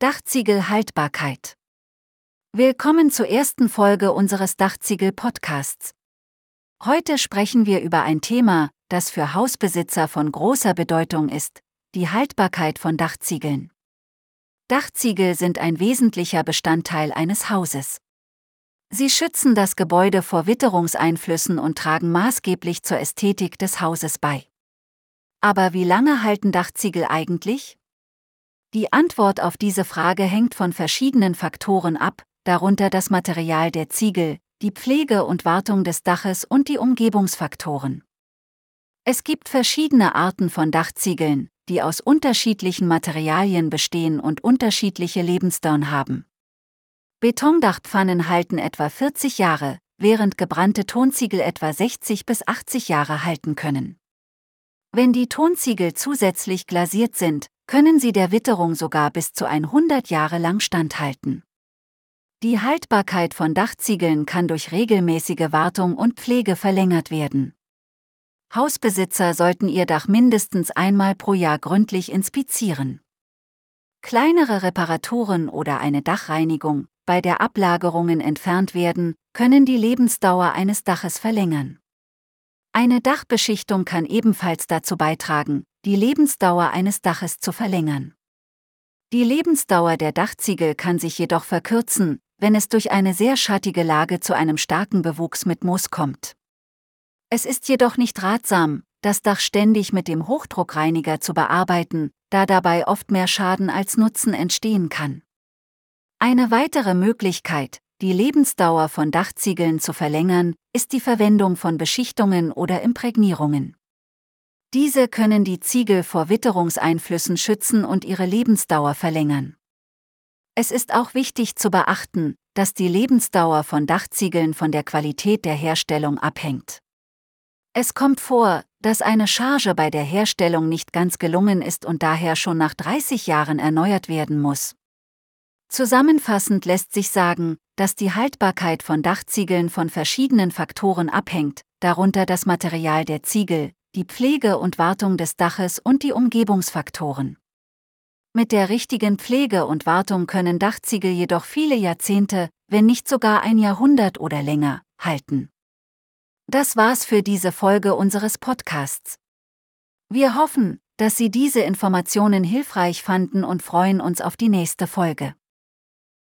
Dachziegel-Haltbarkeit. Willkommen zur ersten Folge unseres Dachziegel-Podcasts. Heute sprechen wir über ein Thema, das für Hausbesitzer von großer Bedeutung ist, die Haltbarkeit von Dachziegeln. Dachziegel sind ein wesentlicher Bestandteil eines Hauses. Sie schützen das Gebäude vor Witterungseinflüssen und tragen maßgeblich zur Ästhetik des Hauses bei. Aber wie lange halten Dachziegel eigentlich? Die Antwort auf diese Frage hängt von verschiedenen Faktoren ab, darunter das Material der Ziegel, die Pflege und Wartung des Daches und die Umgebungsfaktoren. Es gibt verschiedene Arten von Dachziegeln, die aus unterschiedlichen Materialien bestehen und unterschiedliche Lebensdauern haben. Betondachpfannen halten etwa 40 Jahre, während gebrannte Tonziegel etwa 60 bis 80 Jahre halten können. Wenn die Tonziegel zusätzlich glasiert sind, können sie der Witterung sogar bis zu 100 Jahre lang standhalten. Die Haltbarkeit von Dachziegeln kann durch regelmäßige Wartung und Pflege verlängert werden. Hausbesitzer sollten ihr Dach mindestens einmal pro Jahr gründlich inspizieren. Kleinere Reparaturen oder eine Dachreinigung, bei der Ablagerungen entfernt werden, können die Lebensdauer eines Daches verlängern. Eine Dachbeschichtung kann ebenfalls dazu beitragen, die Lebensdauer eines Daches zu verlängern. Die Lebensdauer der Dachziegel kann sich jedoch verkürzen, wenn es durch eine sehr schattige Lage zu einem starken Bewuchs mit Moos kommt. Es ist jedoch nicht ratsam, das Dach ständig mit dem Hochdruckreiniger zu bearbeiten, da dabei oft mehr Schaden als Nutzen entstehen kann. Eine weitere Möglichkeit, die Lebensdauer von Dachziegeln zu verlängern, ist die Verwendung von Beschichtungen oder Imprägnierungen. Diese können die Ziegel vor Witterungseinflüssen schützen und ihre Lebensdauer verlängern. Es ist auch wichtig zu beachten, dass die Lebensdauer von Dachziegeln von der Qualität der Herstellung abhängt. Es kommt vor, dass eine Charge bei der Herstellung nicht ganz gelungen ist und daher schon nach 30 Jahren erneuert werden muss. Zusammenfassend lässt sich sagen, dass die Haltbarkeit von Dachziegeln von verschiedenen Faktoren abhängt, darunter das Material der Ziegel, die Pflege und Wartung des Daches und die Umgebungsfaktoren. Mit der richtigen Pflege und Wartung können Dachziegel jedoch viele Jahrzehnte, wenn nicht sogar ein Jahrhundert oder länger, halten. Das war's für diese Folge unseres Podcasts. Wir hoffen, dass Sie diese Informationen hilfreich fanden und freuen uns auf die nächste Folge.